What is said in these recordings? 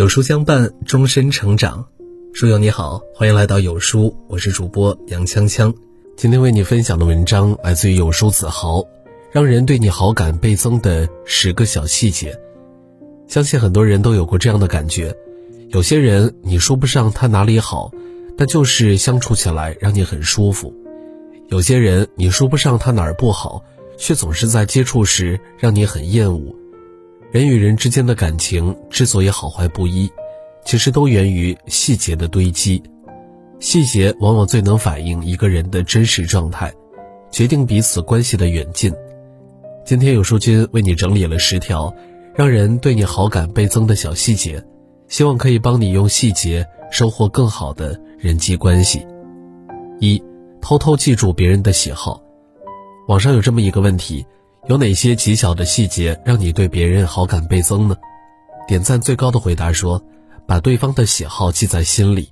有书相伴，终身成长。书友你好，欢迎来到有书，我是主播杨锵锵。今天为你分享的文章来自于有书子豪，让人对你好感倍增的十个小细节。相信很多人都有过这样的感觉，有些人你说不上他哪里好，但就是相处起来让你很舒服；有些人你说不上他哪儿不好，却总是在接触时让你很厌恶。人与人之间的感情之所以好坏不一，其实都源于细节的堆积。细节往往最能反映一个人的真实状态，决定彼此关系的远近。今天有书君为你整理了十条让人对你好感倍增的小细节，希望可以帮你用细节收获更好的人际关系。一，偷偷记住别人的喜好。网上有这么一个问题。有哪些极小的细节让你对别人好感倍增呢？点赞最高的回答说：“把对方的喜好记在心里。”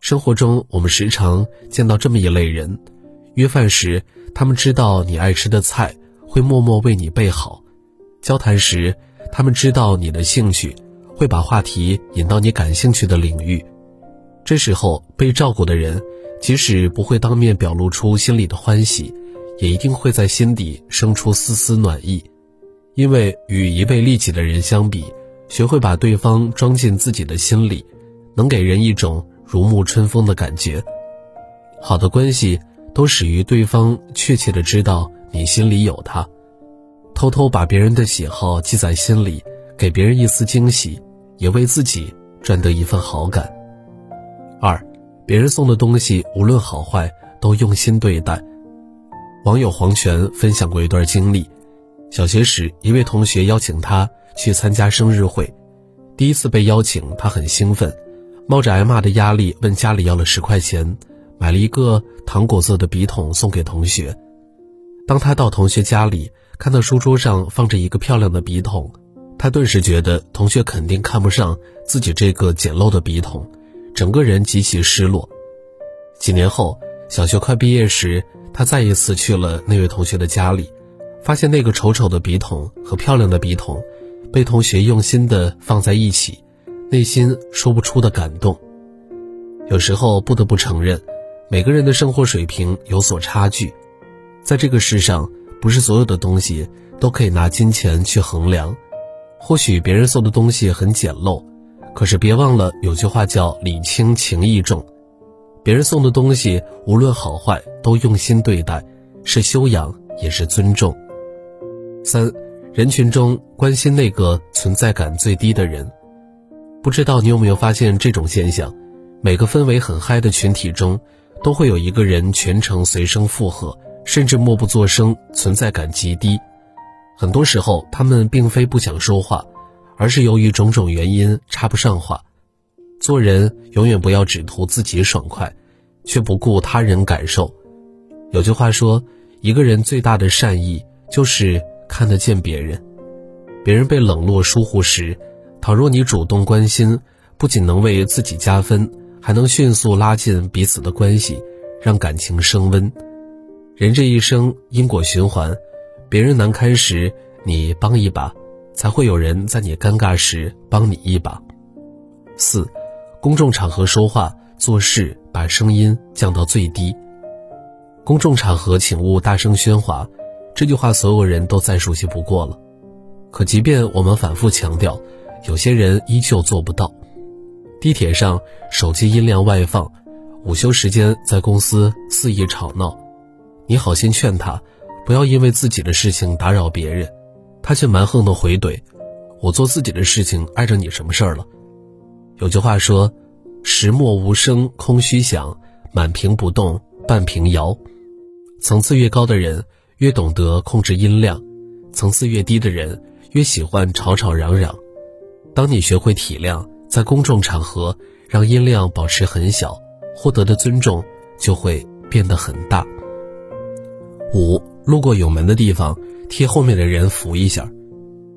生活中，我们时常见到这么一类人：约饭时，他们知道你爱吃的菜，会默默为你备好；交谈时，他们知道你的兴趣，会把话题引到你感兴趣的领域。这时候，被照顾的人，即使不会当面表露出心里的欢喜。也一定会在心底生出丝丝暖意，因为与一味利己的人相比，学会把对方装进自己的心里，能给人一种如沐春风的感觉。好的关系都始于对方确切的知道你心里有他，偷偷把别人的喜好记在心里，给别人一丝惊喜，也为自己赚得一份好感。二，别人送的东西无论好坏都用心对待。网友黄泉分享过一段经历：小学时，一位同学邀请他去参加生日会，第一次被邀请，他很兴奋，冒着挨骂的压力问家里要了十块钱，买了一个糖果色的笔筒送给同学。当他到同学家里，看到书桌上放着一个漂亮的笔筒，他顿时觉得同学肯定看不上自己这个简陋的笔筒，整个人极其失落。几年后，小学快毕业时。他再一次去了那位同学的家里，发现那个丑丑的笔筒和漂亮的笔筒，被同学用心的放在一起，内心说不出的感动。有时候不得不承认，每个人的生活水平有所差距，在这个世上，不是所有的东西都可以拿金钱去衡量。或许别人送的东西很简陋，可是别忘了有句话叫“礼轻情意重”。别人送的东西，无论好坏，都用心对待，是修养，也是尊重。三，人群中关心那个存在感最低的人。不知道你有没有发现这种现象？每个氛围很嗨的群体中，都会有一个人全程随声附和，甚至默不作声，存在感极低。很多时候，他们并非不想说话，而是由于种种原因插不上话。做人永远不要只图自己爽快，却不顾他人感受。有句话说，一个人最大的善意就是看得见别人。别人被冷落疏忽时，倘若你主动关心，不仅能为自己加分，还能迅速拉近彼此的关系，让感情升温。人这一生因果循环，别人难堪时你帮一把，才会有人在你尴尬时帮你一把。四。公众场合说话做事，把声音降到最低。公众场合请勿大声喧哗，这句话所有人都再熟悉不过了。可即便我们反复强调，有些人依旧做不到。地铁上手机音量外放，午休时间在公司肆意吵闹，你好心劝他不要因为自己的事情打扰别人，他却蛮横的回怼：“我做自己的事情，碍着你什么事儿了？”有句话说：“石墨无声空虚响，满屏不动半屏摇。”层次越高的人越懂得控制音量，层次越低的人越喜欢吵吵嚷嚷。当你学会体谅，在公众场合让音量保持很小，获得的尊重就会变得很大。五，路过有门的地方，替后面的人扶一下。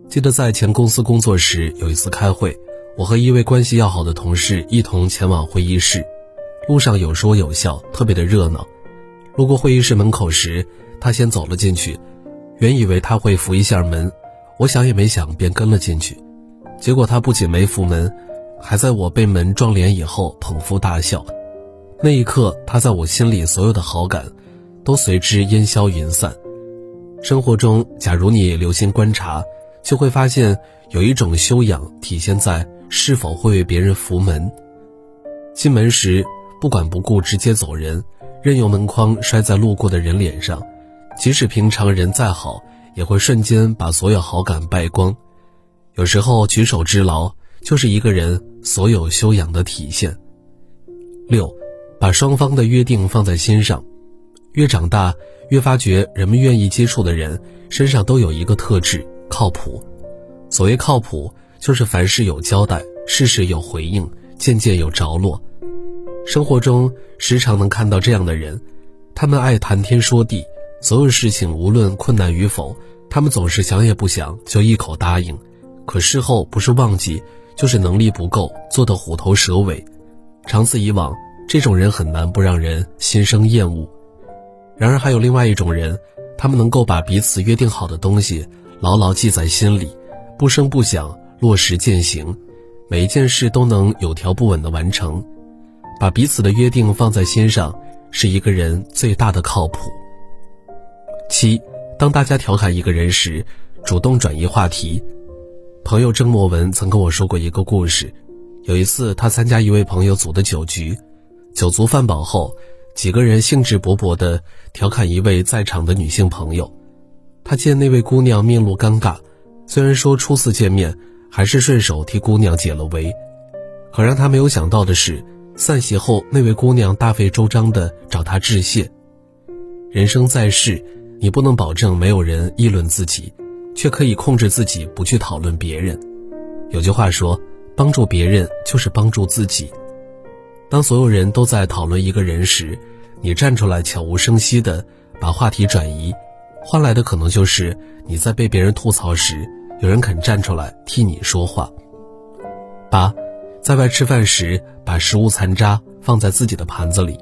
记得在前公司工作时，有一次开会。我和一位关系要好的同事一同前往会议室，路上有说有笑，特别的热闹。路过会议室门口时，他先走了进去，原以为他会扶一下门，我想也没想便跟了进去。结果他不仅没扶门，还在我被门撞脸以后捧腹大笑。那一刻，他在我心里所有的好感，都随之烟消云散。生活中，假如你留心观察，就会发现有一种修养体现在是否会为别人扶门。进门时不管不顾直接走人，任由门框摔在路过的人脸上，即使平常人再好，也会瞬间把所有好感败光。有时候举手之劳就是一个人所有修养的体现。六。把双方的约定放在心上，越长大越发觉，人们愿意接触的人身上都有一个特质：靠谱。所谓靠谱，就是凡事有交代，事事有回应，件件有着落。生活中时常能看到这样的人，他们爱谈天说地，所有事情无论困难与否，他们总是想也不想就一口答应。可事后不是忘记，就是能力不够，做得虎头蛇尾。长此以往。这种人很难不让人心生厌恶。然而，还有另外一种人，他们能够把彼此约定好的东西牢牢记在心里，不声不响，落实践行，每一件事都能有条不紊地完成。把彼此的约定放在心上，是一个人最大的靠谱。七，当大家调侃一个人时，主动转移话题。朋友郑墨文曾跟我说过一个故事，有一次他参加一位朋友组的酒局。酒足饭饱后，几个人兴致勃勃地调侃一位在场的女性朋友。他见那位姑娘面露尴尬，虽然说初次见面，还是顺手替姑娘解了围。可让他没有想到的是，散席后那位姑娘大费周章地找他致谢。人生在世，你不能保证没有人议论自己，却可以控制自己不去讨论别人。有句话说：“帮助别人就是帮助自己。”当所有人都在讨论一个人时，你站出来悄无声息地把话题转移，换来的可能就是你在被别人吐槽时，有人肯站出来替你说话。八，在外吃饭时把食物残渣放在自己的盘子里，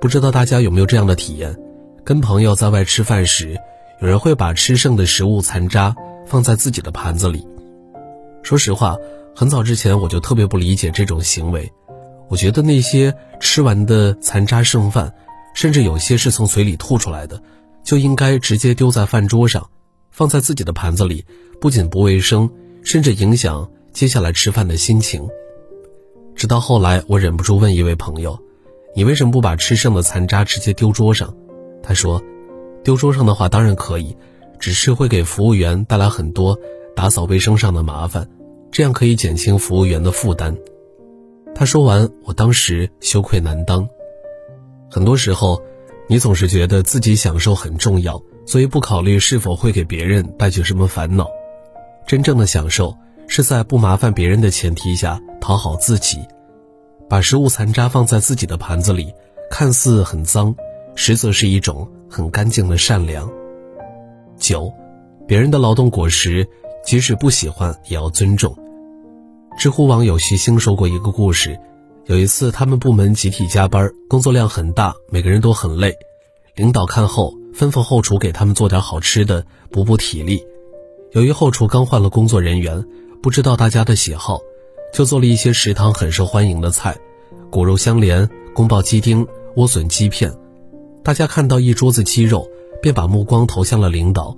不知道大家有没有这样的体验？跟朋友在外吃饭时，有人会把吃剩的食物残渣放在自己的盘子里。说实话，很早之前我就特别不理解这种行为。我觉得那些吃完的残渣剩饭，甚至有些是从嘴里吐出来的，就应该直接丢在饭桌上，放在自己的盘子里，不仅不卫生，甚至影响接下来吃饭的心情。直到后来，我忍不住问一位朋友：“你为什么不把吃剩的残渣直接丢桌上？”他说：“丢桌上的话当然可以，只是会给服务员带来很多打扫卫生上的麻烦，这样可以减轻服务员的负担。”他说完，我当时羞愧难当。很多时候，你总是觉得自己享受很重要，所以不考虑是否会给别人带去什么烦恼。真正的享受是在不麻烦别人的前提下讨好自己。把食物残渣放在自己的盘子里，看似很脏，实则是一种很干净的善良。九，别人的劳动果实，即使不喜欢也要尊重。知乎网友徐星说过一个故事，有一次他们部门集体加班，工作量很大，每个人都很累。领导看后吩咐后厨给他们做点好吃的，补补体力。由于后厨刚换了工作人员，不知道大家的喜好，就做了一些食堂很受欢迎的菜：骨肉相连、宫保鸡丁、莴笋鸡片。大家看到一桌子鸡肉，便把目光投向了领导，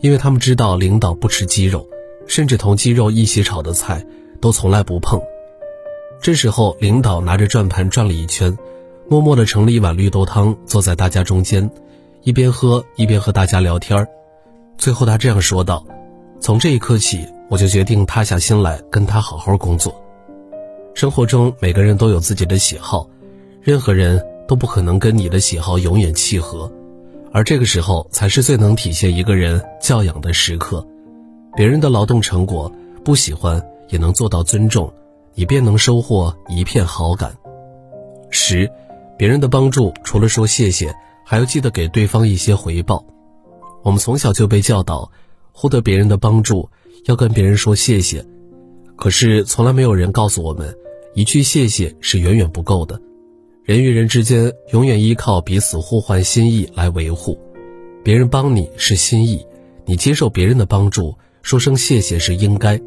因为他们知道领导不吃鸡肉，甚至同鸡肉一起炒的菜。都从来不碰。这时候，领导拿着转盘转了一圈，默默地盛了一碗绿豆汤，坐在大家中间，一边喝一边和大家聊天最后，他这样说道：“从这一刻起，我就决定塌下心来跟他好好工作。”生活中，每个人都有自己的喜好，任何人都不可能跟你的喜好永远契合，而这个时候才是最能体现一个人教养的时刻。别人的劳动成果不喜欢。也能做到尊重，你便能收获一片好感。十，别人的帮助除了说谢谢，还要记得给对方一些回报。我们从小就被教导，获得别人的帮助要跟别人说谢谢，可是从来没有人告诉我们，一句谢谢是远远不够的。人与人之间永远依靠彼此互换心意来维护。别人帮你是心意，你接受别人的帮助，说声谢谢是应该。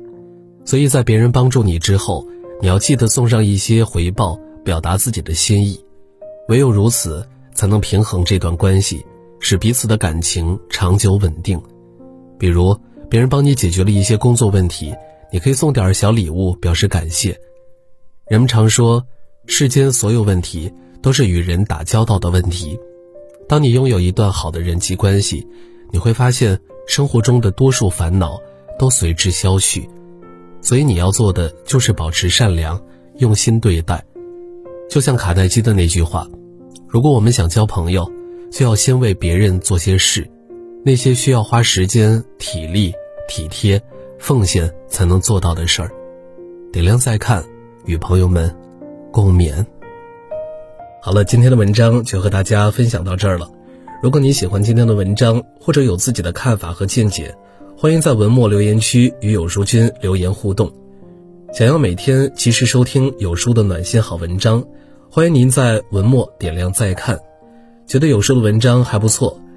所以在别人帮助你之后，你要记得送上一些回报，表达自己的心意。唯有如此，才能平衡这段关系，使彼此的感情长久稳定。比如，别人帮你解决了一些工作问题，你可以送点小礼物表示感谢。人们常说，世间所有问题都是与人打交道的问题。当你拥有一段好的人际关系，你会发现生活中的多数烦恼都随之消去。所以你要做的就是保持善良，用心对待。就像卡耐基的那句话：“如果我们想交朋友，就要先为别人做些事，那些需要花时间、体力、体贴、奉献才能做到的事儿。”点亮再看，与朋友们共勉。好了，今天的文章就和大家分享到这儿了。如果你喜欢今天的文章，或者有自己的看法和见解，欢迎在文末留言区与有书君留言互动。想要每天及时收听有书的暖心好文章，欢迎您在文末点亮再看。觉得有书的文章还不错，